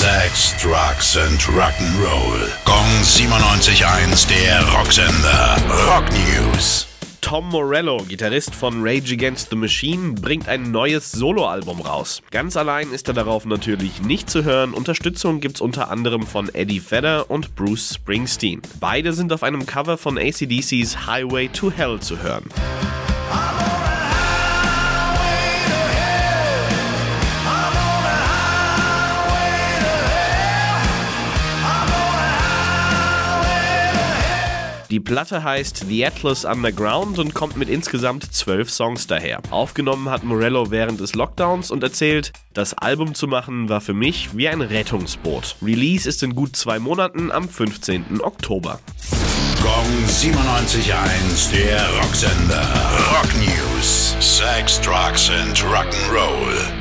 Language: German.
Sex, Drugs and Rock'n'Roll. Gong 97.1, der Rocksender. Rock News. Tom Morello, Gitarrist von Rage Against the Machine, bringt ein neues Soloalbum raus. Ganz allein ist er darauf natürlich nicht zu hören. Unterstützung gibt's unter anderem von Eddie Vedder und Bruce Springsteen. Beide sind auf einem Cover von ACDCs Highway to Hell zu hören. Die Platte heißt The Atlas Underground und kommt mit insgesamt zwölf Songs daher. Aufgenommen hat Morello während des Lockdowns und erzählt, das Album zu machen war für mich wie ein Rettungsboot. Release ist in gut zwei Monaten am 15. Oktober. Gong 97.1, der Rocksender. Rock News. Sex, Drugs and Rock'n'Roll.